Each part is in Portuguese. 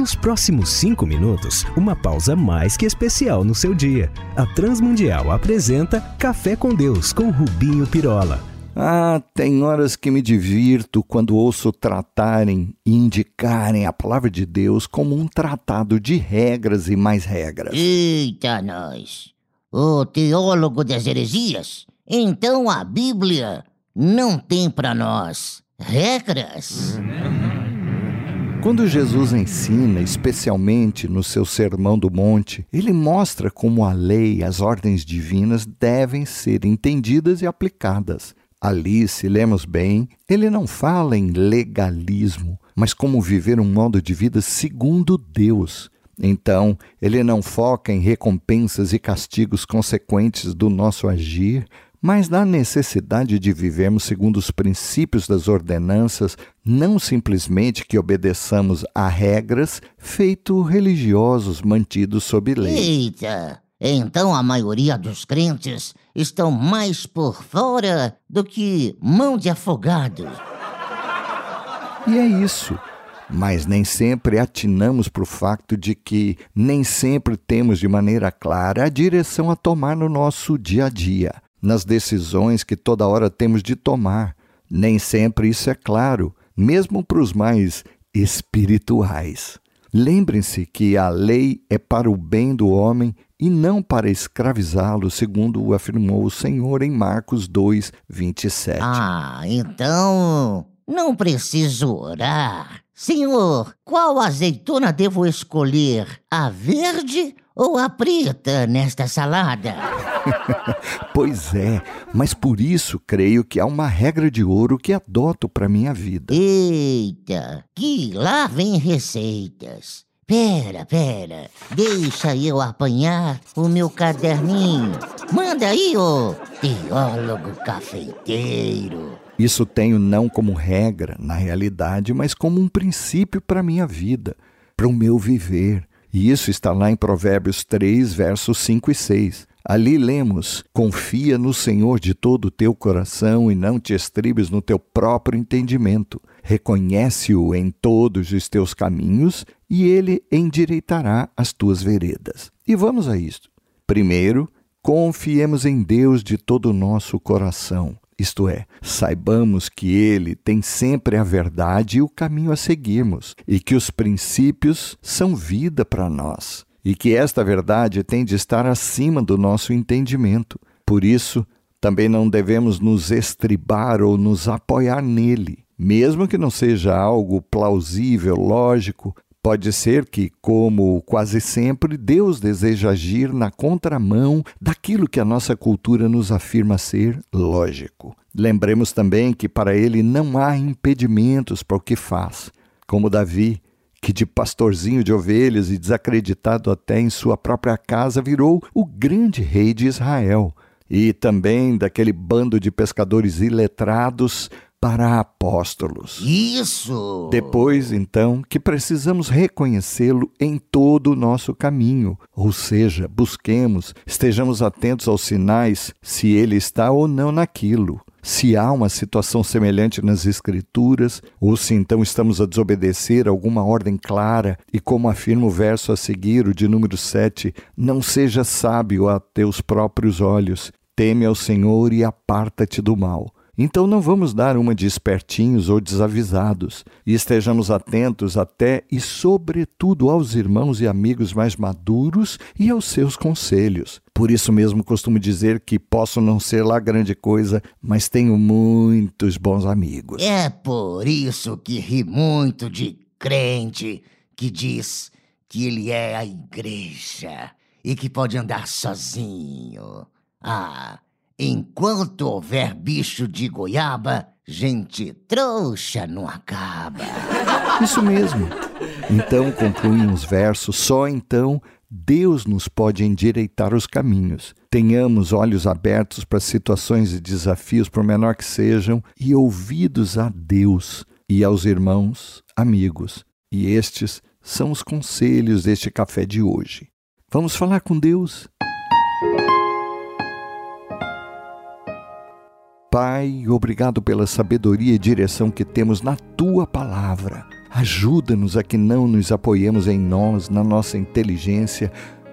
Nos próximos cinco minutos, uma pausa mais que especial no seu dia. A Transmundial apresenta Café com Deus com Rubinho Pirola. Ah, tem horas que me divirto quando ouço tratarem e indicarem a palavra de Deus como um tratado de regras e mais regras. Eita, nós! O teólogo das heresias? Então a Bíblia não tem para nós regras. Quando Jesus ensina, especialmente no seu Sermão do Monte, ele mostra como a lei, as ordens divinas devem ser entendidas e aplicadas. Ali, se lemos bem, ele não fala em legalismo, mas como viver um modo de vida segundo Deus. Então, ele não foca em recompensas e castigos consequentes do nosso agir, mas na necessidade de vivermos segundo os princípios das ordenanças, não simplesmente que obedeçamos a regras feito religiosos mantidos sob lei. Eita! Então a maioria dos crentes estão mais por fora do que mão de afogado. E é isso. Mas nem sempre atinamos para o facto de que nem sempre temos de maneira clara a direção a tomar no nosso dia a dia, nas decisões que toda hora temos de tomar. Nem sempre isso é claro, mesmo para os mais espirituais. Lembrem-se que a lei é para o bem do homem e não para escravizá-lo, segundo afirmou o Senhor em Marcos 2, 27. Ah, então não preciso orar. Senhor, qual azeitona devo escolher? A verde ou a preta nesta salada? pois é, mas por isso creio que há uma regra de ouro que adoto para minha vida. Eita, que lá vem receitas. Pera, pera, deixa eu apanhar o meu caderninho. Manda aí, ô teólogo cafeiteiro. Isso tenho não como regra, na realidade, mas como um princípio para a minha vida, para o meu viver. E isso está lá em Provérbios 3, versos 5 e 6. Ali lemos: Confia no Senhor de todo o teu coração e não te estribes no teu próprio entendimento. Reconhece-o em todos os teus caminhos e ele endireitará as tuas veredas. E vamos a isto. Primeiro, confiemos em Deus de todo o nosso coração. Isto é, saibamos que Ele tem sempre a verdade e o caminho a seguirmos, e que os princípios são vida para nós, e que esta verdade tem de estar acima do nosso entendimento. Por isso, também não devemos nos estribar ou nos apoiar nele, mesmo que não seja algo plausível, lógico, Pode ser que, como quase sempre, Deus deseja agir na contramão daquilo que a nossa cultura nos afirma ser lógico. Lembremos também que para ele não há impedimentos para o que faz, como Davi, que de pastorzinho de ovelhas e desacreditado até em sua própria casa virou o grande rei de Israel, e também daquele bando de pescadores iletrados para apóstolos. Isso! Depois, então, que precisamos reconhecê-lo em todo o nosso caminho, ou seja, busquemos, estejamos atentos aos sinais se ele está ou não naquilo. Se há uma situação semelhante nas Escrituras, ou se então estamos a desobedecer alguma ordem clara, e como afirma o verso a seguir, o de número 7, não seja sábio a teus próprios olhos, teme ao Senhor e aparta-te do mal. Então não vamos dar uma de espertinhos ou desavisados, e estejamos atentos até e sobretudo aos irmãos e amigos mais maduros e aos seus conselhos. Por isso mesmo costumo dizer que posso não ser lá grande coisa, mas tenho muitos bons amigos. É por isso que ri muito de crente que diz que ele é a igreja e que pode andar sozinho. Ah, Enquanto houver bicho de goiaba, gente trouxa não acaba. Isso mesmo. Então concluem os versos, só então Deus nos pode endireitar os caminhos. Tenhamos olhos abertos para situações e desafios, por menor que sejam, e ouvidos a Deus e aos irmãos, amigos. E estes são os conselhos deste café de hoje. Vamos falar com Deus? Pai, obrigado pela sabedoria e direção que temos na tua palavra. Ajuda-nos a que não nos apoiemos em nós, na nossa inteligência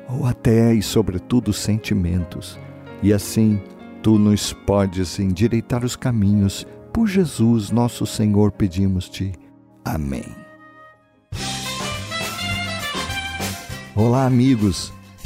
ou até e sobretudo sentimentos. E assim, tu nos podes endireitar os caminhos. Por Jesus, nosso Senhor, pedimos-te. Amém. Olá, amigos.